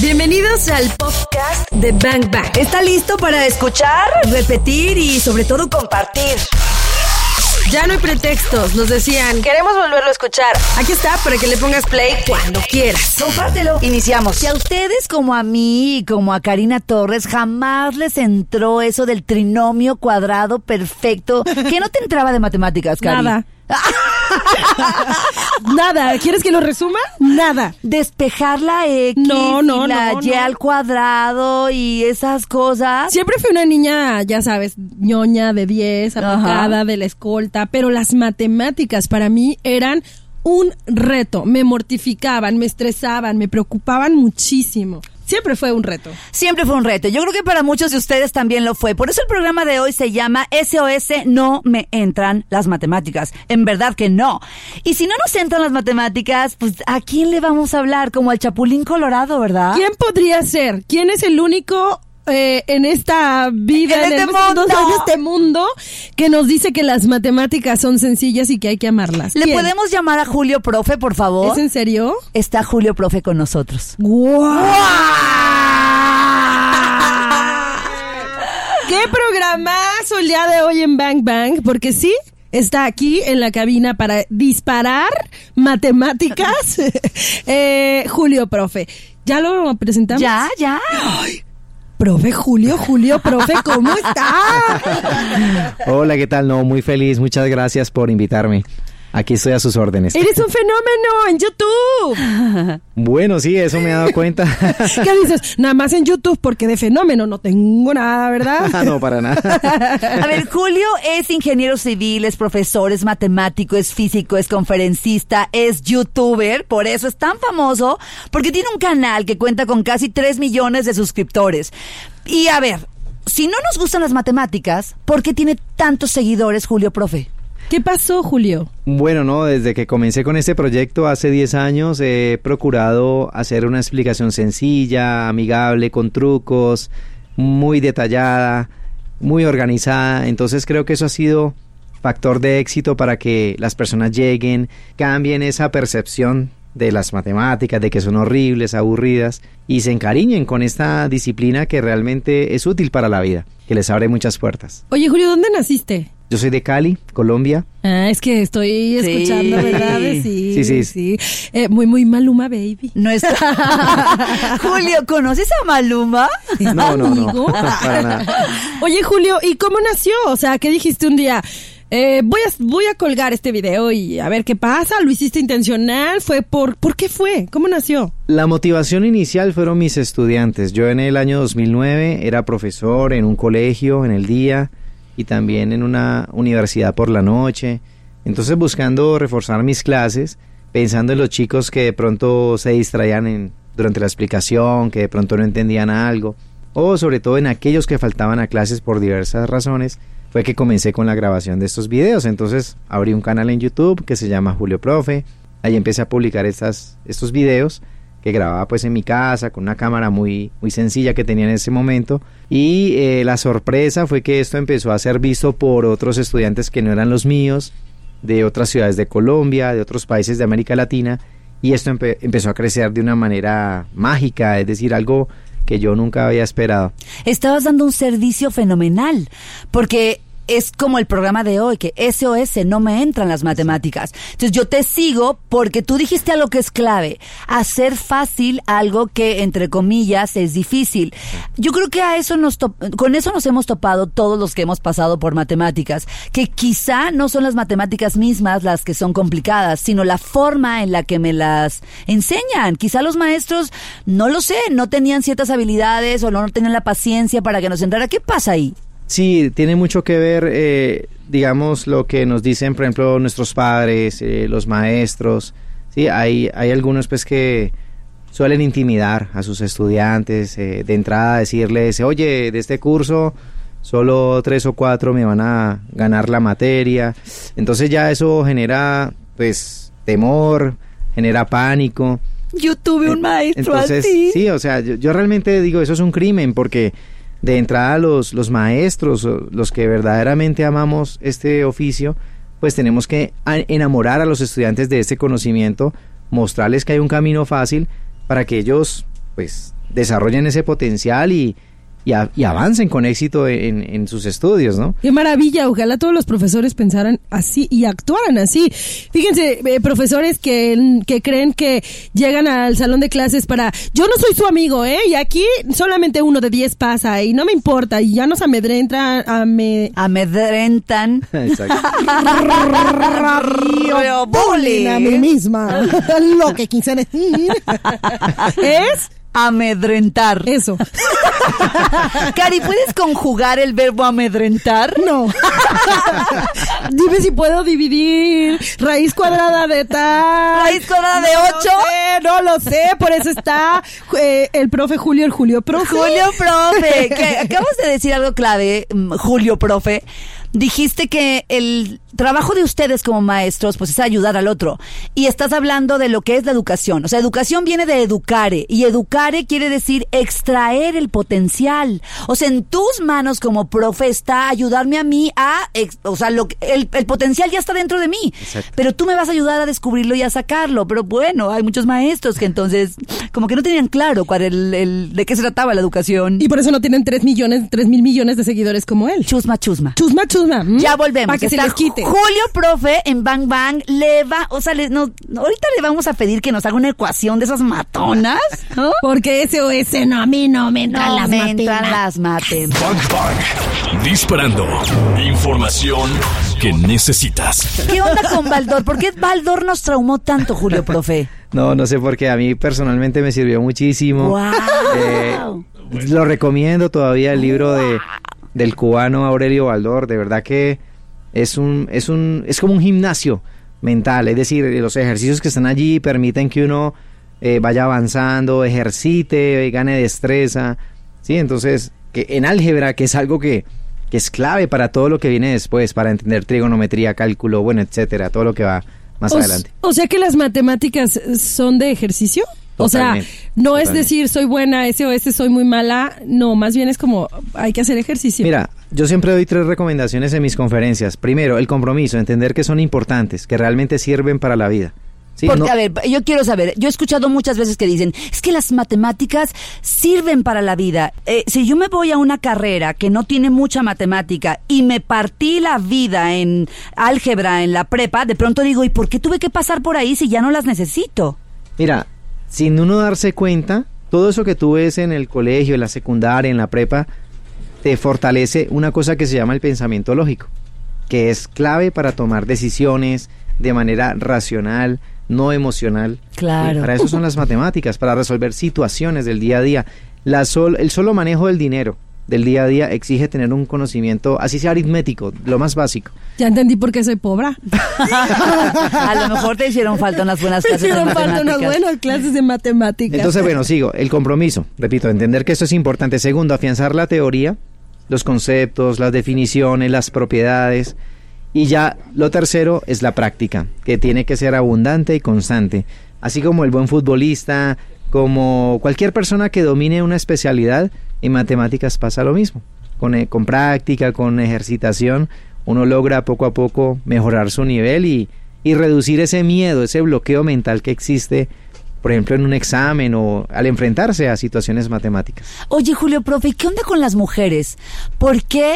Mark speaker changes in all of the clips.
Speaker 1: Bienvenidos al podcast de Bang Bang.
Speaker 2: ¿Está listo para escuchar, repetir y sobre todo compartir?
Speaker 1: Ya no hay pretextos, nos decían.
Speaker 2: Queremos volverlo a escuchar.
Speaker 1: Aquí está para que le pongas play cuando quieras.
Speaker 2: Compártelo. Iniciamos.
Speaker 3: Si a ustedes como a mí y como a Karina Torres jamás les entró eso del trinomio cuadrado perfecto, que no te entraba de matemáticas, Cari?
Speaker 1: Nada. Nada. ¿Quieres que lo resuma? Nada.
Speaker 3: Despejar la X
Speaker 1: No, no,
Speaker 3: y la
Speaker 1: no,
Speaker 3: Y al cuadrado y esas cosas.
Speaker 1: Siempre fui una niña, ya sabes, ñoña de 10,
Speaker 3: Ajá.
Speaker 1: aplicada, de la escolta, pero las matemáticas para mí eran un reto. Me mortificaban, me estresaban, me preocupaban muchísimo. Siempre fue un reto.
Speaker 3: Siempre fue un reto. Yo creo que para muchos de ustedes también lo fue. Por eso el programa de hoy se llama SOS No me entran las matemáticas. En verdad que no. Y si no nos entran las matemáticas, pues ¿a quién le vamos a hablar? Como al Chapulín Colorado, ¿verdad?
Speaker 1: ¿Quién podría ser? ¿Quién es el único eh, en esta vida,
Speaker 3: En este
Speaker 1: el-
Speaker 3: mundo.
Speaker 1: en este mundo, que nos dice que las matemáticas son sencillas y que hay que amarlas?
Speaker 3: ¿Le
Speaker 1: ¿Quién?
Speaker 3: podemos llamar a Julio Profe, por favor?
Speaker 1: ¿Es en serio?
Speaker 3: Está Julio Profe con nosotros.
Speaker 1: ¡Qué programazo el día de hoy en Bang Bang! Porque sí, está aquí en la cabina para disparar matemáticas. Eh, Julio, profe. ¿Ya lo presentamos?
Speaker 3: Ya, ya.
Speaker 1: Profe Julio, Julio, profe, ¿cómo está?
Speaker 4: Hola, ¿qué tal? No, muy feliz. Muchas gracias por invitarme. Aquí estoy a sus órdenes.
Speaker 1: Eres un fenómeno en YouTube.
Speaker 4: Bueno, sí, eso me he dado cuenta.
Speaker 1: ¿Qué dices? Nada más en YouTube porque de fenómeno no tengo nada, ¿verdad?
Speaker 4: Ah, no, para nada.
Speaker 3: A ver, Julio es ingeniero civil, es profesor, es matemático, es físico, es conferencista, es youtuber, por eso es tan famoso, porque tiene un canal que cuenta con casi 3 millones de suscriptores. Y a ver, si no nos gustan las matemáticas, ¿por qué tiene tantos seguidores Julio Profe?
Speaker 1: ¿Qué pasó, Julio?
Speaker 4: Bueno, no, desde que comencé con este proyecto hace 10 años he procurado hacer una explicación sencilla, amigable, con trucos, muy detallada, muy organizada. Entonces creo que eso ha sido factor de éxito para que las personas lleguen, cambien esa percepción de las matemáticas, de que son horribles, aburridas, y se encariñen con esta disciplina que realmente es útil para la vida, que les abre muchas puertas.
Speaker 1: Oye, Julio, ¿dónde naciste?
Speaker 4: Yo soy de Cali, Colombia.
Speaker 1: Ah, es que estoy
Speaker 3: Sí.
Speaker 1: escuchando, ¿verdad? Sí,
Speaker 4: Sí, sí.
Speaker 1: sí. Eh, muy, muy Maluma, baby.
Speaker 3: No está. Julio, ¿conoces a Maluma?
Speaker 4: No, no, no,
Speaker 1: Amigo.
Speaker 4: para nada.
Speaker 1: Oye, Julio, ¿y cómo nació? O sea, ¿qué dijiste un día? Eh, voy, a, voy a colgar este video y a ver qué pasa. ¿Lo hiciste intencional? ¿Fue por, por qué fue? ¿Cómo nació?
Speaker 4: La motivación inicial fueron mis estudiantes. Yo en el año 2009 era profesor en un colegio en el día y también en una universidad por la noche. Entonces buscando reforzar mis clases, pensando en los chicos que de pronto se distraían durante la explicación, que de pronto no entendían algo, o sobre todo en aquellos que faltaban a clases por diversas razones, fue que comencé con la grabación de estos videos. Entonces abrí un canal en YouTube que se llama Julio Profe. Ahí empecé a publicar estas, estos videos que grababa pues en mi casa con una cámara muy, muy sencilla que tenía en ese momento. Y eh, la sorpresa fue que esto empezó a ser visto por otros estudiantes que no eran los míos, de otras ciudades de Colombia, de otros países de América Latina. Y esto empe- empezó a crecer de una manera mágica, es decir, algo que yo nunca había esperado.
Speaker 3: Estabas dando un servicio fenomenal, porque es como el programa de hoy, que SOS no me entran las matemáticas. Entonces yo te sigo porque tú dijiste algo que es clave, hacer fácil algo que entre comillas es difícil. Yo creo que a eso nos con eso nos hemos topado todos los que hemos pasado por matemáticas, que quizá no son las matemáticas mismas las que son complicadas, sino la forma en la que me las enseñan. Quizá los maestros, no lo sé, no tenían ciertas habilidades o no tenían la paciencia para que nos entrara. ¿Qué pasa ahí?
Speaker 4: Sí, tiene mucho que ver, eh, digamos, lo que nos dicen, por ejemplo, nuestros padres, eh, los maestros. Sí, hay, hay algunos pues que suelen intimidar a sus estudiantes, eh, de entrada decirles, oye, de este curso solo tres o cuatro me van a ganar la materia. Entonces ya eso genera, pues, temor, genera pánico.
Speaker 3: Yo tuve un maestro
Speaker 4: Entonces,
Speaker 3: así.
Speaker 4: sí, o sea, yo, yo realmente digo, eso es un crimen porque de entrada los, los maestros, los que verdaderamente amamos este oficio, pues tenemos que enamorar a los estudiantes de este conocimiento, mostrarles que hay un camino fácil para que ellos pues desarrollen ese potencial y, y, a- y avancen con éxito en, en sus estudios, ¿no?
Speaker 1: Qué maravilla, ojalá todos los profesores pensaran así y actuaran así. Fíjense, eh, profesores que, que creen que llegan al salón de clases para, yo no soy su amigo, ¿eh? Y aquí solamente uno de diez pasa y no me importa y ya nos amedrenta, ame,
Speaker 3: Amedrentan.
Speaker 4: Exacto.
Speaker 3: Bullying.
Speaker 1: a mí misma. Lo que quise decir es
Speaker 3: Amedrentar.
Speaker 1: eso.
Speaker 3: Cari, ¿puedes conjugar el verbo amedrentar?
Speaker 1: No. Dime si puedo dividir raíz cuadrada de tal.
Speaker 3: ¿Raíz cuadrada de
Speaker 1: No no lo sé, por eso está eh, el profe Julio, el Julio profe.
Speaker 3: Julio Profe, que acabas de decir algo clave, mm, Julio Profe. Dijiste que el trabajo de ustedes como maestros pues es ayudar al otro y estás hablando de lo que es la educación. O sea, educación viene de educare y educare quiere decir extraer el potencial. O sea, en tus manos como profe está ayudarme a mí a, o sea, lo, que- el, el potencial ya está dentro de mí.
Speaker 4: Exacto.
Speaker 3: Pero tú me vas a ayudar a descubrirlo y a sacarlo. Pero bueno, hay muchos maestros que entonces como que no tenían claro cuál el, el- de qué se trataba la educación.
Speaker 1: Y por eso no tienen tres millones, tres mil millones de seguidores como él.
Speaker 3: Chusma, chusma.
Speaker 1: Chusma, chusma. ¿M?
Speaker 3: Ya volvemos.
Speaker 1: Para que se les quite.
Speaker 3: Julio, profe, en Bang Bang, le va, o sea, le- no, ahorita le vamos a pedir que nos haga una ecuación de esas matonas, ¿no?
Speaker 1: Porque ese o ese no, a mí no me entran
Speaker 3: No
Speaker 1: las
Speaker 3: me
Speaker 1: matemas.
Speaker 3: entran las mates.
Speaker 5: Bang Bang. Disparando. Información que necesitas.
Speaker 3: ¿Qué onda con Baldor? ¿Por qué Baldor nos traumó tanto, Julio, profe?
Speaker 4: No, no sé por qué. A mí personalmente me sirvió muchísimo.
Speaker 3: ¡Wow!
Speaker 4: Eh, lo recomiendo todavía el libro de del cubano Aurelio Baldor. De verdad que es un es un es como un gimnasio mental. Es decir, los ejercicios que están allí permiten que uno eh, vaya avanzando, ejercite, gane destreza. Sí, entonces que en álgebra que es algo que que es clave para todo lo que viene después, para entender trigonometría, cálculo, bueno, etcétera, todo lo que va más
Speaker 1: O,
Speaker 4: adelante.
Speaker 1: o sea que las matemáticas son de ejercicio. O sea,
Speaker 4: Totalmente,
Speaker 1: no es decir soy buena, ese o ese soy muy mala. No, más bien es como hay que hacer ejercicio.
Speaker 4: Mira, yo siempre doy tres recomendaciones en mis conferencias. Primero, el compromiso, entender que son importantes, que realmente sirven para la vida. Sí,
Speaker 3: Porque,
Speaker 4: no-
Speaker 3: a ver, yo quiero saber, yo he escuchado muchas veces que dicen, es que las matemáticas sirven para la vida. Eh, si yo me voy a una carrera que no tiene mucha matemática y me partí la vida en álgebra en la prepa, de pronto digo, ¿y por qué tuve que pasar por ahí si ya no las necesito?
Speaker 4: Mira, sin uno darse cuenta, todo eso que tú ves en el colegio, en la secundaria, en la prepa, te fortalece una cosa que se llama el pensamiento lógico, que es clave para tomar decisiones de manera racional, no emocional.
Speaker 3: Claro.
Speaker 4: Para eso son las matemáticas, para resolver situaciones del día a día. La sol- el solo manejo del dinero del día a día exige tener un conocimiento, así sea aritmético, lo más básico.
Speaker 1: Ya entendí por qué soy pobre.
Speaker 3: a lo mejor te hicieron falta unas buenas clases de
Speaker 1: hicieron falta unas
Speaker 3: matemáticas.
Speaker 1: buenas clases de matemáticas.
Speaker 4: Entonces, bueno, sigo. El compromiso, repito, entender que esto es importante. Segundo, afianzar la teoría, los conceptos, las definiciones, las propiedades. Y ya lo tercero es la práctica, que tiene que ser abundante y constante. Así como el buen futbolista, como cualquier persona que domine una especialidad, en matemáticas pasa lo mismo. Con, eh, con práctica, con ejercitación, uno logra poco a poco mejorar su nivel y, y reducir ese miedo, ese bloqueo mental que existe, por ejemplo, en un examen o al enfrentarse a situaciones matemáticas.
Speaker 3: Oye, Julio, profe, ¿y qué onda con las mujeres? ¿Por qué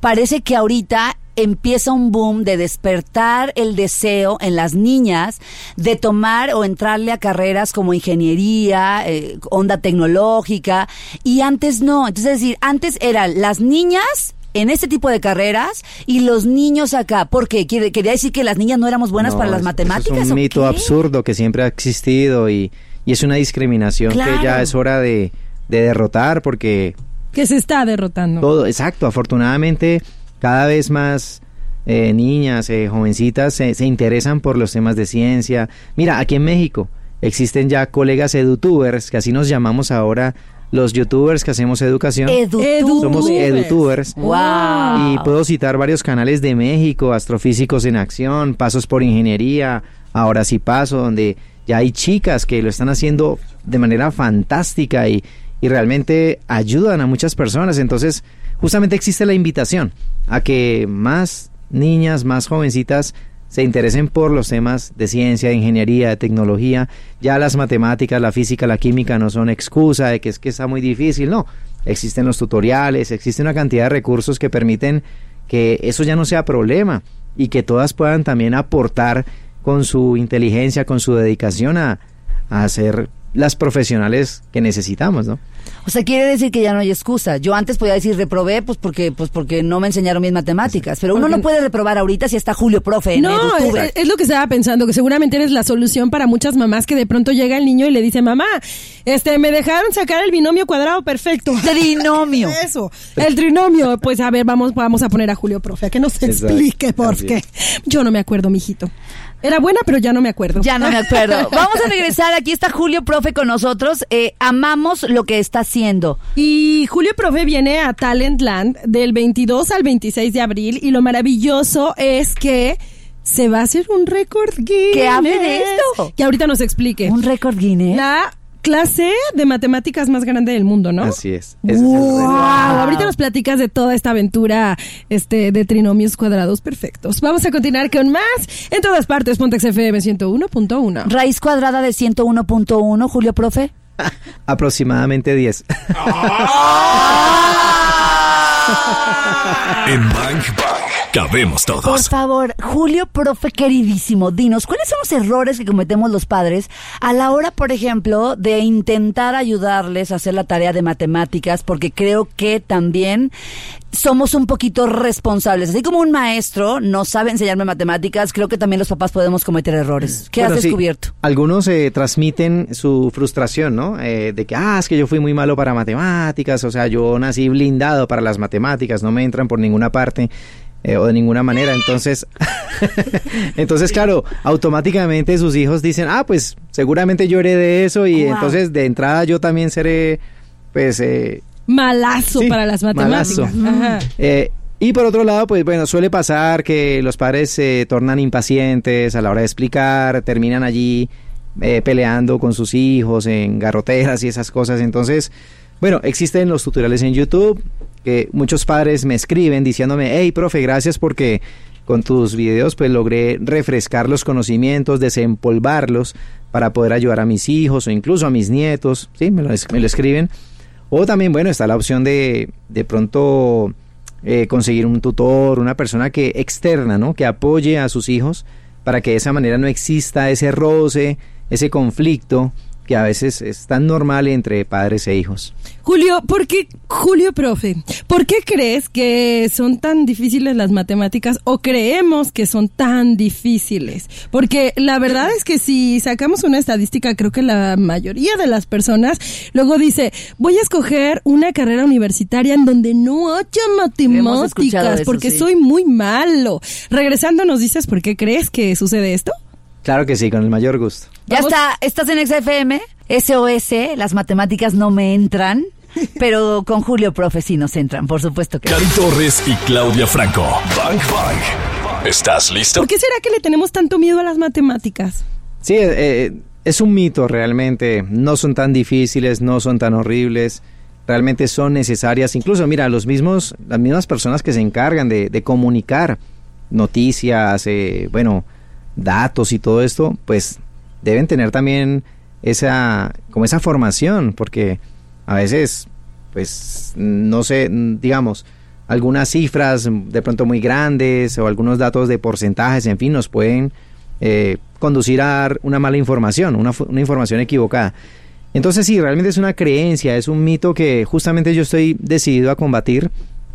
Speaker 3: parece que ahorita empieza un boom de despertar el deseo en las niñas de tomar o entrarle a carreras como ingeniería, eh, onda tecnológica, y antes no? Entonces, es decir, antes eran las niñas en este tipo de carreras y los niños acá. ¿Por qué? ¿Quiere- ¿Quería decir que las niñas no éramos buenas
Speaker 4: No,
Speaker 3: para las matemáticas?
Speaker 4: es un mito
Speaker 3: qué?
Speaker 4: absurdo que siempre ha existido y, y es una discriminación
Speaker 3: Claro.
Speaker 4: que ya es hora de, de derrotar porque
Speaker 1: que se está derrotando.
Speaker 4: todo, exacto, afortunadamente cada vez más eh, niñas, eh, jovencitas se, se interesan por los temas de ciencia. Mira, aquí en México existen ya colegas edutubers, que así nos llamamos ahora los youtubers que hacemos educación.
Speaker 3: Edutubers.
Speaker 4: Somos edutubers.
Speaker 3: Wow.
Speaker 4: Y puedo citar varios canales de México, Astrofísicos en Acción, Pasos por Ingeniería, Ahora sí Paso, donde ya hay chicas que lo están haciendo de manera fantástica y, y realmente ayudan a muchas personas. Entonces, justamente existe la invitación a que más niñas, más jovencitas se interesen por los temas de ciencia, de ingeniería, de tecnología. Ya las matemáticas, la física, la química no son excusa de que es que está muy difícil, no. Existen los tutoriales, existe una cantidad de recursos que permiten que eso ya no sea problema y que todas puedan también aportar con su inteligencia, con su dedicación a, a hacer las profesionales que necesitamos, ¿no?
Speaker 3: O sea, quiere decir que ya no hay excusa. Yo antes podía decir reprobé, pues porque, pues porque no me enseñaron mis matemáticas. Pero uno no puede reprobar ahorita si está Julio Profe en
Speaker 1: No, es, es lo que estaba pensando, que seguramente eres la solución para muchas mamás que de pronto llega el niño y le dice, mamá, este, me dejaron sacar el binomio cuadrado perfecto.
Speaker 3: Trinomio.
Speaker 1: Eso, el trinomio. Pues a ver, vamos, vamos a poner a Julio Profe, a que nos
Speaker 4: Exacto.
Speaker 1: explique por
Speaker 4: Así
Speaker 1: qué.
Speaker 4: es.
Speaker 1: Yo no me acuerdo, mijito. Era buena, pero ya no me acuerdo.
Speaker 3: Ya no me acuerdo. Vamos a regresar. Aquí está Julio Profe con nosotros. Eh, amamos lo que está haciendo.
Speaker 1: Y Julio Profe viene a Talentland del 22 al 26 de abril y lo maravilloso es que se va a hacer un récord Guinness.
Speaker 3: Que hable de esto.
Speaker 1: Que ahorita nos explique.
Speaker 3: Un récord Guinness.
Speaker 1: La clase de matemáticas más grande del mundo, ¿no?
Speaker 4: Así es. Ese es el
Speaker 1: Wow. Ahorita nos platicas de toda esta aventura este, de trinomios cuadrados perfectos. Vamos a continuar con más en todas partes. Pontex FM 101.1.
Speaker 3: Raíz cuadrada de 101.1, Julio Profe.
Speaker 4: Aproximadamente 10.
Speaker 5: En Bang Cabemos
Speaker 3: Por
Speaker 5: todos.
Speaker 3: favor, Julio, profe queridísimo, dinos, ¿cuáles son los errores que cometemos los padres a la hora, por ejemplo, de intentar ayudarles a hacer la tarea de matemáticas? Porque creo que también somos un poquito responsables. Así como un maestro no sabe enseñarme matemáticas, creo que también los papás podemos cometer errores. ¿Qué
Speaker 4: Bueno,
Speaker 3: has
Speaker 4: sí,
Speaker 3: descubierto?
Speaker 4: algunos eh, transmiten su frustración, ¿no? Eh, de que, ah, es que yo fui muy malo para matemáticas, o sea, yo nací blindado para las matemáticas, no me entran por ninguna parte. Eh, o de ninguna manera, entonces, entonces claro, automáticamente sus hijos dicen, ah, pues seguramente yo heredé eso y
Speaker 3: Wow.
Speaker 4: entonces de entrada yo también seré, pues, eh,
Speaker 1: Malazo
Speaker 4: Sí,
Speaker 1: para las matemáticas.
Speaker 4: malazo.
Speaker 1: Ajá.
Speaker 4: Eh, y por otro lado, pues bueno, suele pasar que los padres se tornan impacientes a la hora de explicar, terminan allí eh, peleando con sus hijos en garroteras y esas cosas. Entonces, bueno, existen los tutoriales en YouTube que muchos padres me escriben diciéndome, hey, profe, gracias porque con tus videos pues logré refrescar los conocimientos, desempolvarlos para poder ayudar a mis hijos o incluso a mis nietos, ¿sí? Me lo, escriben. O también, bueno, está la opción de de pronto eh, conseguir un tutor, una persona que externa, ¿no? Que apoye a sus hijos para que de esa manera no exista ese roce, ese conflicto que a veces es tan normal entre padres e hijos.
Speaker 1: Julio, ¿por qué, Julio, profe, por qué crees que son tan difíciles las matemáticas o creemos que son tan difíciles? Porque la verdad es que si sacamos una estadística, creo que la mayoría de las personas luego dice, voy a escoger una carrera universitaria en donde no haya matemáticas
Speaker 3: eso,
Speaker 1: porque
Speaker 3: sí.
Speaker 1: soy muy malo. Regresando, ¿nos dices por qué crees que sucede esto?
Speaker 4: Claro que sí, con el mayor gusto.
Speaker 3: Ya
Speaker 1: Vamos-
Speaker 3: está, estás en XFM, SOS, las matemáticas no me entran, pero con Julio Profe sí nos entran, por supuesto que.
Speaker 5: Cari Torres y Claudia Franco. Bang Bang. ¿Estás listo?
Speaker 1: ¿Por qué será que le tenemos tanto miedo a las matemáticas?
Speaker 4: Sí, eh, eh, es un mito realmente. No son tan difíciles, no son tan horribles. Realmente son necesarias. Incluso, mira, los mismos, las mismas personas que se encargan de, de comunicar noticias, eh, bueno, datos y todo esto, pues deben tener también esa, como esa formación, porque a veces, pues, no sé, digamos, algunas cifras de pronto muy grandes o algunos datos de porcentajes, en fin, nos pueden eh, conducir a dar una mala información, una, una información equivocada. Entonces sí, realmente es una creencia, es un mito que justamente yo estoy decidido a combatir.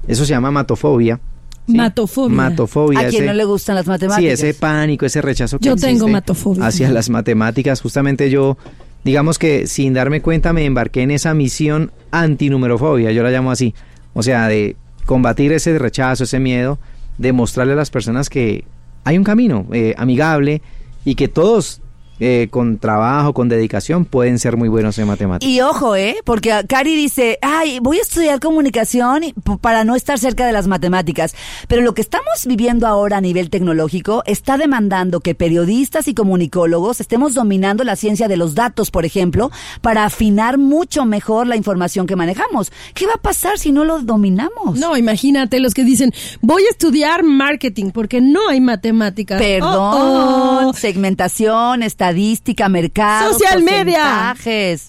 Speaker 4: Eso se llama matofobia. ¿Sí?
Speaker 1: Matofobia.
Speaker 4: Matofobia.
Speaker 3: a quien no le gustan las
Speaker 4: Sí,
Speaker 3: matemáticas.
Speaker 4: ese pánico, ese rechazo que
Speaker 1: Yo tengo matofobia.
Speaker 4: hacia las matemáticas. Justamente yo, digamos que sin darme cuenta me embarqué en esa misión antinumerofobia, yo la llamo así. O sea, de combatir ese rechazo, ese miedo, de mostrarle a las personas que hay un camino eh, amigable y que todos eh, con trabajo, con dedicación, pueden ser muy buenos en matemáticas.
Speaker 3: Y ojo, ¿eh? Porque Cari dice, ay, voy a estudiar comunicación para no estar cerca de las matemáticas. Pero lo que estamos viviendo ahora a nivel tecnológico está demandando que periodistas y comunicólogos estemos dominando la ciencia de los datos, por ejemplo, para afinar mucho mejor la información que manejamos. ¿Qué va a pasar si no lo dominamos?
Speaker 1: No, imagínate los que dicen, voy a estudiar marketing porque no hay matemáticas.
Speaker 3: Perdón,
Speaker 1: Oh, oh.
Speaker 3: segmentación, estadística, mercado,
Speaker 1: Social media.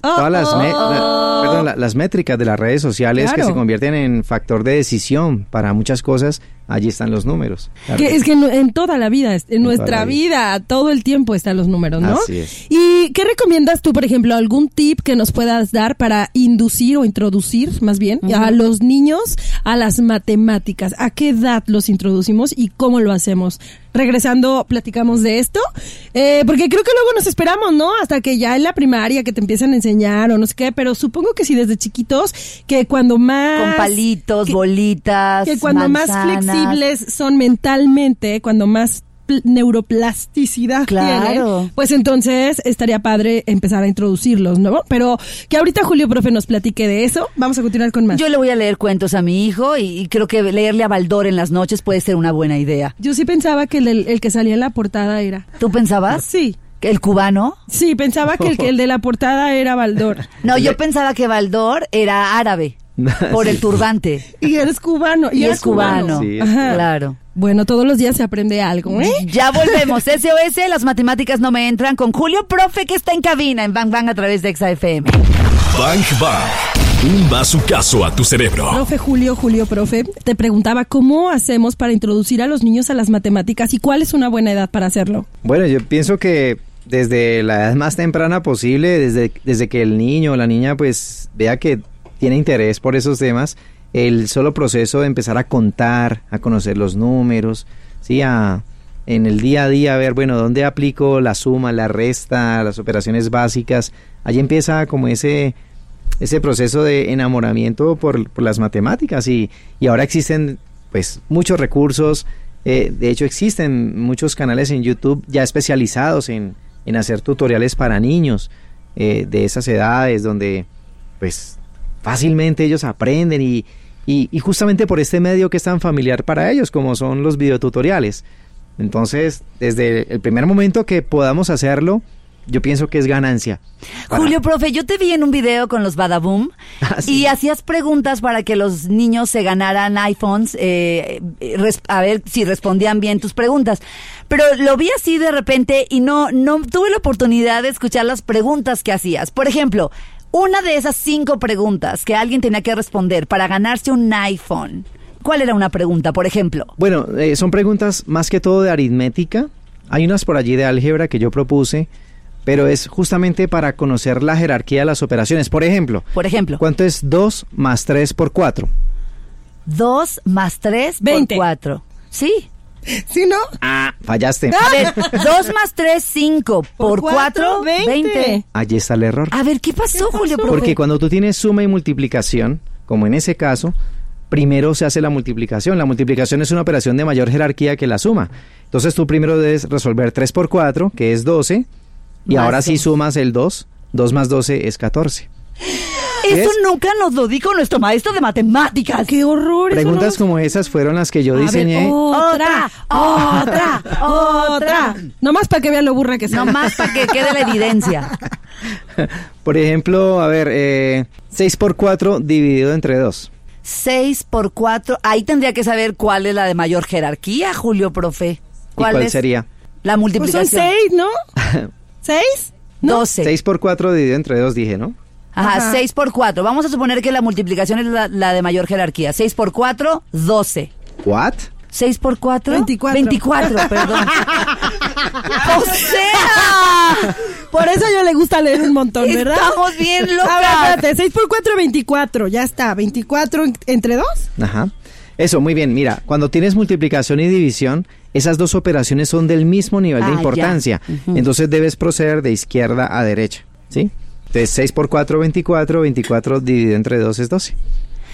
Speaker 1: Oh,
Speaker 4: Todas las,
Speaker 1: oh,
Speaker 4: me-
Speaker 1: oh.
Speaker 4: la- perdón, la- las métricas de las redes sociales que se convierten en factor de decisión para muchas cosas, allí están los números. Claro
Speaker 1: Que
Speaker 4: que
Speaker 1: es
Speaker 4: sí.
Speaker 1: que en, en toda la vida, en, nuestra vida, todo el tiempo están los números, ¿no?
Speaker 4: Así es.
Speaker 1: ¿Y qué recomiendas tú, por ejemplo, algún tip que nos puedas dar para inducir o introducir, más bien, a los niños a las matemáticas? ¿A qué edad los introducimos y cómo lo hacemos? Regresando, platicamos de esto, eh, porque creo que luego nos esperamos, ¿no? Hasta que ya en la primaria que te empiezan a enseñar o no sé qué, pero supongo que si desde chiquitos, que cuando más...
Speaker 3: Con palitos,
Speaker 1: que-
Speaker 3: bolitas,
Speaker 1: que cuando más. Flexibles son mentalmente, cuando más pl- neuroplasticidad
Speaker 3: Claro.
Speaker 1: tienen, pues entonces estaría padre empezar a introducirlos, ¿no? Pero que ahorita Julio Profe nos platique de eso. Vamos a continuar con más.
Speaker 3: Yo le voy a leer cuentos a mi hijo y, y creo que leerle a Baldor en las noches puede ser una buena idea.
Speaker 1: Yo sí pensaba que el, que salía en la portada era.
Speaker 3: ¿Tú pensabas?
Speaker 1: Sí,
Speaker 3: ¿Que ¿El cubano?
Speaker 1: sí, pensaba que el, que el de la portada era Baldor.
Speaker 3: No, yo pensaba que Baldor era árabe por el turbante.
Speaker 1: Y eres cubano. Y,
Speaker 3: Y
Speaker 1: eres
Speaker 3: es cubano.
Speaker 4: Sí, es
Speaker 1: Ajá.
Speaker 3: Claro.
Speaker 1: Bueno, todos los días se aprende algo, ¿eh?
Speaker 3: Ya volvemos. SOS, las matemáticas no me entran con Julio Profe que está en cabina en Bang Bang a través de XAFM.
Speaker 5: Bang Bang. Un bazucazo a tu cerebro.
Speaker 1: Profe Julio, Julio, profe, te preguntaba cómo hacemos para introducir a los niños a las matemáticas y cuál es una buena edad para hacerlo.
Speaker 4: Bueno, yo pienso que desde la edad más temprana posible, desde, desde que el niño o la niña pues vea que tiene interés por esos temas, el solo proceso de empezar a contar, a conocer los números, sí, a en el día a día a ver, bueno, dónde aplico la suma, la resta, las operaciones básicas, allí empieza como ese ese proceso de enamoramiento por, por las matemáticas y, y ahora existen pues muchos recursos, eh, de hecho existen muchos canales en YouTube ya especializados en, en hacer tutoriales para niños eh, de esas edades donde pues fácilmente ellos aprenden y, y, y justamente por este medio que es tan familiar para ellos como son los videotutoriales. Entonces, desde el primer momento que podamos hacerlo, yo pienso que es ganancia. Para-
Speaker 3: Julio Profe, yo te vi en un video con los Badaboom
Speaker 4: Ah, sí.
Speaker 3: y hacías preguntas para que los niños se ganaran iPhones, eh, a ver si respondían bien tus preguntas. Pero lo vi así de repente y no, no tuve la oportunidad de escuchar las preguntas que hacías. Por ejemplo, una de esas cinco preguntas que alguien tenía que responder para ganarse un iPhone. ¿Cuál era una pregunta, por ejemplo?
Speaker 4: Bueno, eh, son preguntas más que todo de aritmética. Hay unas por allí de álgebra que yo propuse, pero es justamente para conocer la jerarquía de las operaciones. Por ejemplo,
Speaker 3: Por ejemplo,
Speaker 4: ¿cuánto es 2 más 3 por 4?
Speaker 3: 2 más 3 por
Speaker 1: Veinte.
Speaker 3: 4. Sí.
Speaker 1: ¿Sí, no?
Speaker 4: Ah, fallaste.
Speaker 3: A ver, 2 más 3, 5. Por 4, 20.
Speaker 4: Allí está el error.
Speaker 3: A ver, ¿qué pasó, Julio Profe?
Speaker 4: Porque cuando tú tienes suma y multiplicación, como en ese caso, primero se hace la multiplicación. La multiplicación es una operación de mayor jerarquía que la suma. Entonces tú primero debes resolver 3 por 4, que es 12, y
Speaker 3: Más
Speaker 4: ahora sí
Speaker 3: dos.
Speaker 4: sumas el 2. 2 más 12 es 14.
Speaker 3: Eso
Speaker 4: ¿Ves?
Speaker 3: nunca nos lo dijo nuestro maestro de matemáticas.
Speaker 1: ¡Qué horror!
Speaker 4: Preguntas
Speaker 1: no-
Speaker 4: como esas fueron las que yo
Speaker 1: A ver,
Speaker 4: diseñé.
Speaker 1: otra, otra, otra. Nomás para que vean lo burra que soy.
Speaker 3: No más para que quede la evidencia.
Speaker 4: Por ejemplo, a ver, eh, 6 por 4 dividido entre 2.
Speaker 3: 6 por 4. Ahí tendría que saber cuál es la de mayor jerarquía, Julio Profe.
Speaker 4: ¿Y cuál
Speaker 3: es?
Speaker 4: sería?
Speaker 3: La
Speaker 1: Pues son
Speaker 3: multiplicación.
Speaker 1: seis, ¿no? ¿Seis? ¿No?
Speaker 3: 12.
Speaker 4: 6 por 4 dividido entre 2 dije, ¿no?
Speaker 3: Ajá,
Speaker 1: Ajá.
Speaker 3: 6 por 4. Vamos a suponer que la multiplicación es la, la de mayor jerarquía. 6 por 4, 12.
Speaker 4: ¿What?
Speaker 3: 6 por 4.
Speaker 1: 24.
Speaker 3: 24, perdón. o sea,
Speaker 1: Por eso yo le gusta leer un montón, ¿verdad?
Speaker 3: estamos bien
Speaker 1: A ver,
Speaker 3: locas.
Speaker 1: espérate, 6 por 4, 24. Ya está. 24 en- entre 2.
Speaker 4: Ajá. Eso, muy bien. Mira, cuando tienes multiplicación y división, esas dos operaciones son del mismo nivel
Speaker 3: Ah,
Speaker 4: de
Speaker 3: ya.
Speaker 4: importancia. Entonces debes proceder de izquierda a derecha. ¿Sí? Entonces 6 por 4, 24. 24 dividido entre 2 es 12.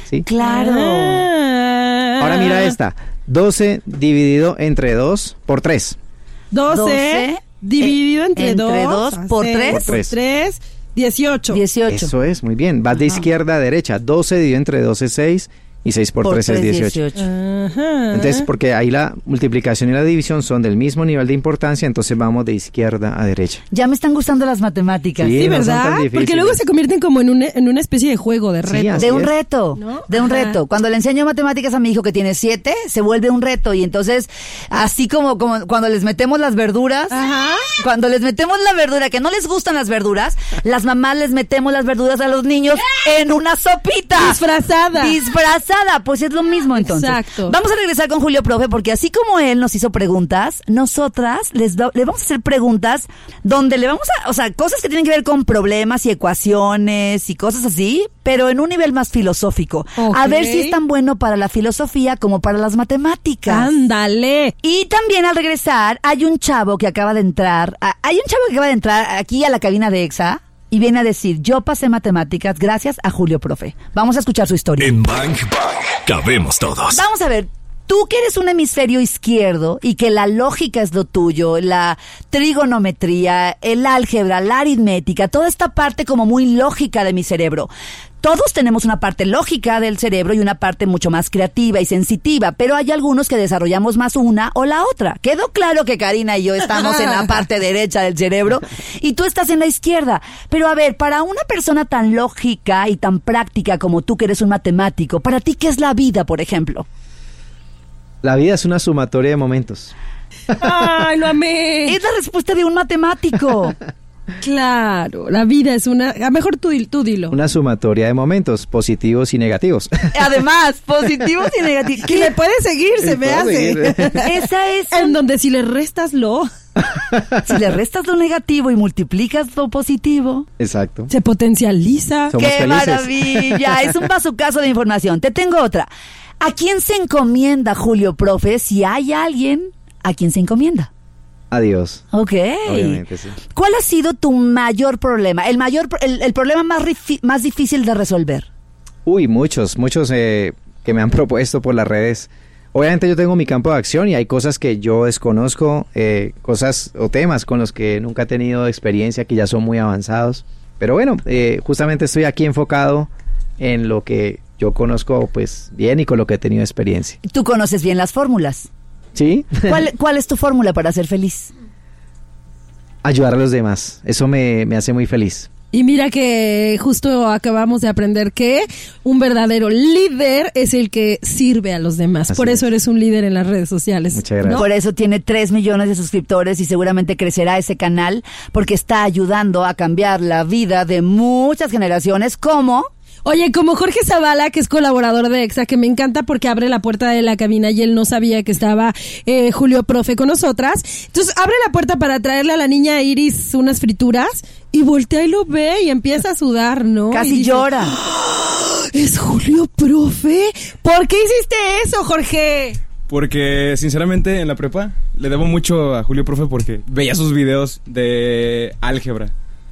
Speaker 4: ¿Sí?
Speaker 3: Claro.
Speaker 1: Ah.
Speaker 4: Ahora mira esta. 12 dividido entre 2 por 3.
Speaker 1: 12.
Speaker 3: 12
Speaker 1: dividido entre,
Speaker 3: entre
Speaker 1: dos.
Speaker 3: dos por
Speaker 1: seis,
Speaker 3: tres.
Speaker 4: Por tres.
Speaker 1: tres, 18.
Speaker 3: 18.
Speaker 4: Eso es, muy bien. Vas de
Speaker 3: Ajá.
Speaker 4: izquierda a derecha. 12 dividido entre 2 es 6 y 6 por, 3 es
Speaker 3: tres,
Speaker 4: 18.
Speaker 1: Ajá.
Speaker 4: Entonces, porque ahí la multiplicación y la división son del mismo nivel de importancia, entonces vamos de izquierda a derecha.
Speaker 3: Ya me están gustando las matemáticas.
Speaker 4: Sí, no
Speaker 1: ¿verdad? Porque luego se convierten como en una, en una especie de juego, de reto.
Speaker 3: De un
Speaker 4: es.
Speaker 3: reto,
Speaker 1: ¿No?
Speaker 3: de un
Speaker 1: Ajá.
Speaker 3: reto. Cuando le enseño matemáticas a mi hijo que tiene siete, se vuelve un reto. Y entonces, así como, como cuando les metemos las verduras,
Speaker 1: Ajá.
Speaker 3: cuando les metemos la verdura, que no les gustan las verduras, las mamás les metemos las verduras a los niños en una sopita.
Speaker 1: Disfrazada.
Speaker 3: Disfrazada, pues es lo mismo entonces.
Speaker 1: Exacto.
Speaker 3: Vamos a regresar con Julio Profe, porque así como él nos hizo preguntas, nosotras les le vamos a hacer preguntas donde le vamos a, o sea, cosas que tienen que ver con problemas y ecuaciones y cosas así, pero en un nivel más filosófico. A ver si es tan bueno para la filosofía como para las matemáticas.
Speaker 1: Ándale.
Speaker 3: Y también al regresar, hay un chavo que acaba de entrar, a- hay un chavo que acaba de entrar aquí a la cabina de EXA y viene a decir, yo pasé matemáticas gracias a Julio Profe. Vamos a escuchar su historia.
Speaker 5: En Bang Bang cabemos todos.
Speaker 3: Vamos a ver, tú que eres un hemisferio izquierdo y que la lógica es lo tuyo, la trigonometría, el álgebra, la aritmética, toda esta parte como muy lógica de mi cerebro. Todos tenemos una parte lógica del cerebro y una parte mucho más creativa y sensitiva, pero hay algunos que desarrollamos más una o la otra. Quedó claro que Karina y yo estamos en la parte derecha del cerebro y tú estás en la izquierda. Pero a ver, para una persona tan lógica y tan práctica como tú que eres un matemático, para ti, ¿qué es la vida, por ejemplo?
Speaker 4: La vida es una sumatoria de momentos.
Speaker 1: Ay, lo amé.
Speaker 3: Es la respuesta de un matemático.
Speaker 1: Claro, la vida es una... A mejor tú, tú dilo.
Speaker 4: Una sumatoria de momentos positivos y negativos.
Speaker 3: Además, positivos y negativos.
Speaker 1: Que le puede seguir, se me hace.
Speaker 4: seguir.
Speaker 3: Esa es.
Speaker 1: En donde si le restas lo,
Speaker 3: Si le restas lo negativo y multiplicas lo positivo.
Speaker 4: Exacto.
Speaker 1: se potencializa.
Speaker 4: Somos
Speaker 3: ¡Qué
Speaker 4: felices.
Speaker 3: maravilla! Es un bazucazo de información. Te tengo otra. ¿A quién se encomienda Julio Profe si hay alguien a quien se encomienda?
Speaker 4: Adiós.
Speaker 3: Ok.
Speaker 4: Obviamente, sí.
Speaker 3: ¿Cuál ha sido tu mayor problema? El mayor, el, el problema más, más difícil de resolver.
Speaker 4: Uy, muchos, muchos eh, que me han propuesto por las redes. Obviamente yo tengo mi campo de acción y hay cosas que yo desconozco, eh, cosas o temas con los que nunca he tenido experiencia, que ya son muy avanzados. Pero bueno, eh, justamente estoy aquí enfocado en lo que yo conozco pues bien y con lo que he tenido experiencia.
Speaker 3: Tú conoces bien las fórmulas.
Speaker 4: ¿Sí?
Speaker 3: ¿Cuál, cuál es tu fórmula para ser feliz?
Speaker 4: Ayudar a los demás. Eso me, me hace muy feliz.
Speaker 1: Y mira que justo acabamos de aprender que un verdadero líder es el que sirve a los demás.
Speaker 4: Así
Speaker 1: Por eso
Speaker 4: es.
Speaker 1: eres un líder en las redes sociales.
Speaker 4: Muchas gracias.
Speaker 3: Por eso tiene 3 millones de suscriptores y seguramente crecerá ese canal porque está ayudando a cambiar la vida de muchas generaciones como...
Speaker 1: Oye, como Jorge Zavala, que es colaborador de EXA, que me encanta porque abre la puerta de la cabina y él no sabía que estaba eh, Julio Profe con nosotras. Entonces abre la puerta para traerle a la niña Iris unas frituras y voltea y lo ve y empieza a sudar, ¿no? Y
Speaker 3: Casi
Speaker 1: dice,
Speaker 3: llora.
Speaker 1: ¿Es Julio Profe? ¿Por qué hiciste eso, Jorge?
Speaker 6: Porque sinceramente en la prepa le debo mucho a Julio Profe porque veía sus videos de álgebra.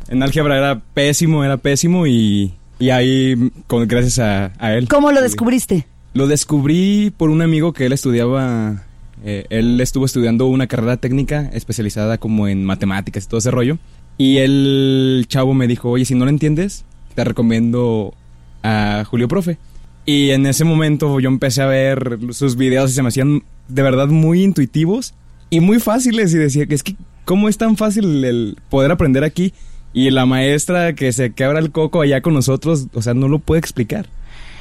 Speaker 6: En álgebra era pésimo, era pésimo y, y ahí con, gracias a, a él.
Speaker 3: ¿Cómo lo descubriste?
Speaker 6: Lo descubrí por un amigo que él estudiaba, eh, él estuvo estudiando una carrera técnica especializada como en matemáticas y todo ese rollo. Y el chavo me dijo, oye, si no lo entiendes, te recomiendo a Julio Profe. Y en ese momento yo empecé a ver sus videos y se me hacían de verdad muy intuitivos y muy fáciles. Y decía que es que, ¿cómo es tan fácil el poder aprender aquí? Y la maestra que se quebra el coco allá con nosotros, o sea, no lo puede explicar.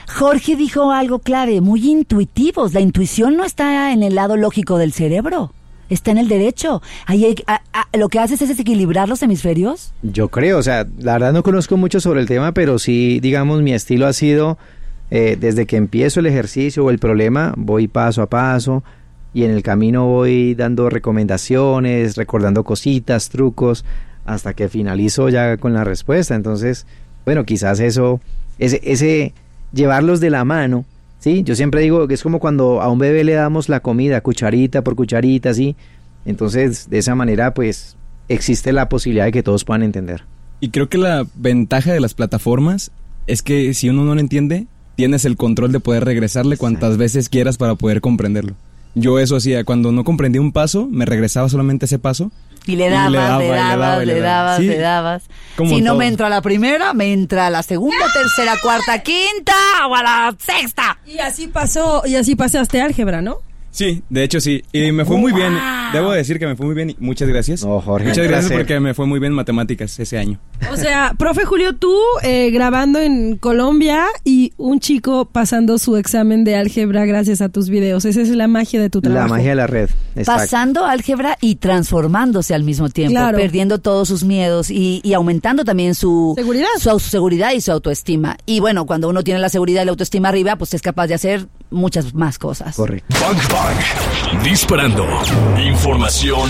Speaker 3: Jorge dijo algo clave, muy intuitivos. La intuición no está en el lado lógico del cerebro, está en el derecho. Ahí hay- a- a- lo que haces es desequilibrar los hemisferios.
Speaker 4: Yo creo, o sea, la verdad no conozco mucho sobre el tema, pero sí, digamos, mi estilo ha sido, eh, desde que empiezo el ejercicio o el problema, voy paso a paso y en el camino voy dando recomendaciones, recordando cositas, trucos, hasta que finalizo ya con la respuesta. Entonces, bueno, quizás eso, ese, ese llevarlos de la mano, ¿sí? Yo siempre digo que es como cuando a un bebé le damos la comida, cucharita por cucharita, ¿sí? Entonces, de esa manera, pues, existe la posibilidad de que todos puedan entender.
Speaker 6: Y creo que la ventaja de las plataformas es que si uno no lo entiende, tienes el control de poder regresarle cuantas veces quieras para poder comprenderlo. Yo eso hacía, cuando no comprendía un paso, me regresaba solamente ese paso
Speaker 3: Y le
Speaker 6: Y le
Speaker 3: dabas,
Speaker 6: daba,
Speaker 3: le
Speaker 6: y le
Speaker 3: dabas,
Speaker 6: daba,
Speaker 3: le
Speaker 6: le daba.
Speaker 3: dabas,
Speaker 6: Sí.
Speaker 3: le dabas.
Speaker 6: Como
Speaker 3: Si no
Speaker 6: todo.
Speaker 3: me entra a la primera, me entra a la segunda, tercera, cuarta, quinta o a la sexta.
Speaker 1: Y así pasó, y así pasaste álgebra, ¿no?
Speaker 6: Sí, de hecho sí. Y me fue muy bien. Debo decir que me fue muy bien y muchas gracias.
Speaker 4: No, Jorge,
Speaker 6: Muchas gracias
Speaker 4: placer.
Speaker 6: porque me fue muy bien en matemáticas ese año.
Speaker 1: O sea, profe Julio, tú eh, grabando en Colombia y un chico pasando su examen de álgebra gracias a tus videos. Esa es la magia de tu
Speaker 4: La
Speaker 1: trabajo.
Speaker 4: magia de la red. exacto.
Speaker 3: Pasando álgebra y transformándose al mismo tiempo,
Speaker 1: Claro.
Speaker 3: perdiendo todos sus miedos y, y aumentando también su
Speaker 1: Seguridad.
Speaker 3: su au- seguridad y su autoestima. Y bueno, cuando uno tiene la seguridad y la autoestima arriba, pues es capaz de hacer muchas más cosas.
Speaker 4: Correcto.
Speaker 5: Disparando. Información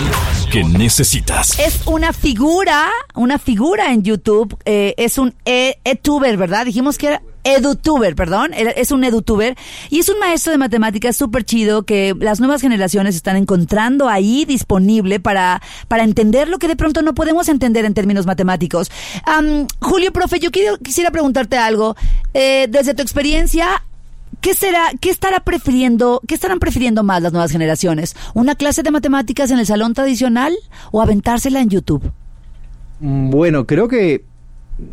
Speaker 5: que necesitas.
Speaker 3: Es una figura, una figura en YouTube, eh, es un e- edutuber, ¿verdad? Dijimos que era edutuber, perdón, es un edutuber y es un maestro de matemáticas súper chido que las nuevas generaciones están encontrando ahí disponible para, para entender lo que de pronto no podemos entender en términos matemáticos. Julio, profe, yo quiero, quisiera preguntarte algo. Eh, desde tu experiencia, ¿Qué será, qué estará prefiriendo, qué estarán prefiriendo más las nuevas generaciones? ¿Una clase de matemáticas en el salón tradicional o aventársela en YouTube?
Speaker 4: Mm, Bueno, creo que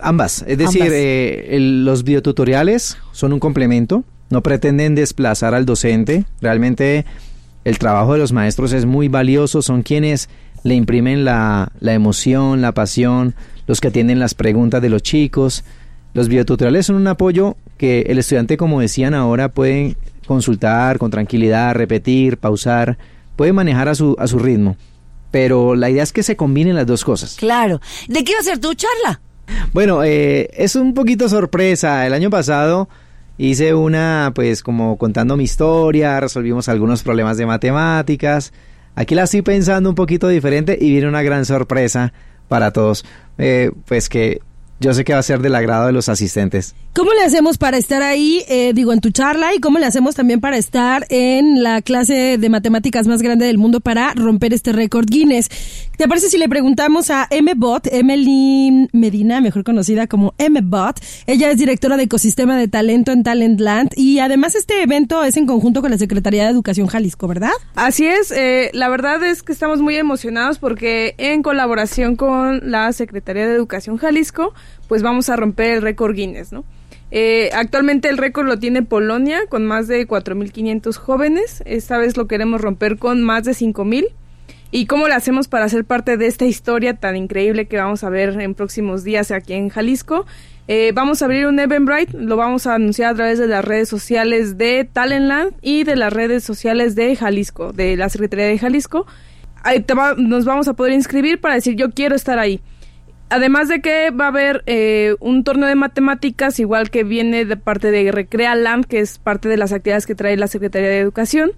Speaker 4: ambas. Es decir,
Speaker 3: Ambas.
Speaker 4: eh, el- los videotutoriales son un complemento, no pretenden desplazar al docente. Realmente el trabajo de los maestros es muy valioso, son quienes le imprimen la, la emoción, la pasión, los que atienden las preguntas de los chicos. Los videotutoriales son un apoyo que el estudiante, como decían ahora, puede consultar con tranquilidad, repetir, pausar, puede manejar a su, a su ritmo. Pero la idea es que se combinen las dos cosas.
Speaker 3: Claro. ¿De qué iba a ser tu charla?
Speaker 4: Bueno, eh, es un poquito sorpresa. El año pasado hice una, pues como contando mi historia, resolvimos algunos problemas de matemáticas. Aquí la estoy pensando un poquito diferente y viene una gran sorpresa para todos. Eh, pues que yo sé que va a ser del agrado de los asistentes.
Speaker 1: ¿Cómo le hacemos para estar ahí, eh, digo, en tu charla? ¿Y cómo le hacemos también para estar en la clase de matemáticas más grande del mundo para romper este récord Guinness? ¿Te parece si le preguntamos a MBot, Emily Medina, mejor conocida como MBot? Ella es directora de ecosistema de talento en Talentland y además este evento es en conjunto con la Secretaría de Educación Jalisco, ¿verdad?
Speaker 7: Así es, eh, la verdad es que estamos muy emocionados porque en colaboración con la Secretaría de Educación Jalisco, pues vamos a romper el récord Guinness, ¿no? Eh, actualmente el récord lo tiene Polonia con más de 4.500 jóvenes, esta vez lo queremos romper con más de 5.000. ¿Y cómo lo hacemos para ser parte de esta historia tan increíble que vamos a ver en próximos días aquí en Jalisco? Eh, vamos a abrir un Eventbrite, lo vamos a anunciar a través de las redes sociales de Talentland y de las redes sociales de Jalisco, de la Secretaría de Jalisco. Nos vamos a poder inscribir para decir yo quiero estar ahí. Además de que va a haber eh, un torneo de matemáticas, igual que viene de parte de Recrea que es parte de las actividades que trae la Secretaría de Educación.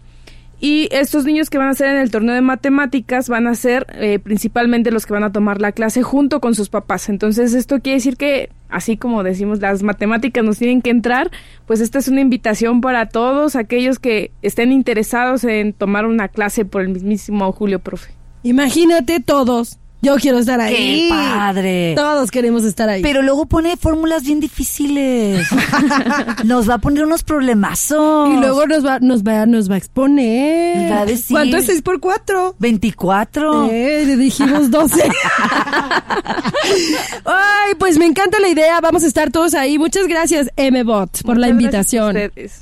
Speaker 7: Y estos niños que van a ser en el torneo de matemáticas van a ser eh, principalmente los que van a tomar la clase junto con sus papás. Entonces esto quiere decir que, así como decimos, las matemáticas nos tienen que entrar, pues esta es una invitación para todos aquellos que estén interesados en tomar una clase por el mismísimo Julio Profe.
Speaker 1: Imagínate todos. Yo quiero estar ahí.
Speaker 3: ¡Qué padre!
Speaker 1: Todos queremos estar ahí.
Speaker 3: Pero luego pone fórmulas bien difíciles. Nos va a poner unos problemazos.
Speaker 1: Y luego nos va, nos va, nos va a exponer.
Speaker 3: Nos va a decir.
Speaker 1: ¿Cuánto es 6 por 4?
Speaker 3: 24.
Speaker 1: Eh, le dijimos 12. Ay, pues me encanta la idea. Vamos a estar todos ahí. Muchas gracias, MBot, por la invitación.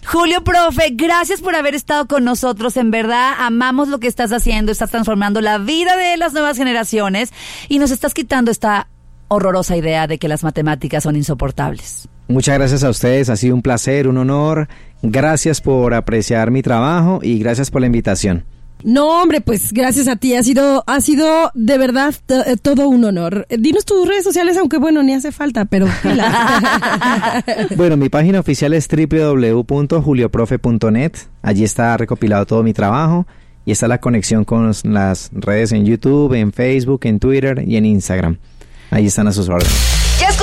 Speaker 3: Julio, profe, gracias por haber estado con nosotros. En verdad, amamos lo que estás haciendo. Estás transformando la vida de las nuevas generaciones y nos estás quitando esta horrorosa idea de que las matemáticas son insoportables.
Speaker 4: Muchas gracias a ustedes, ha sido un placer, un honor. Gracias por apreciar mi trabajo y gracias por la invitación.
Speaker 1: No, hombre, pues gracias a ti. Ha sido, ha sido de verdad eh, todo un honor. Eh, Dinos tus redes sociales, aunque bueno, ni hace falta, pero. pila.
Speaker 4: Bueno, mi página oficial es www.julioprofe.net. Allí está recopilado todo mi trabajo y está la conexión con las redes en YouTube, en Facebook, en Twitter y en Instagram. Ahí están a sus órdenes.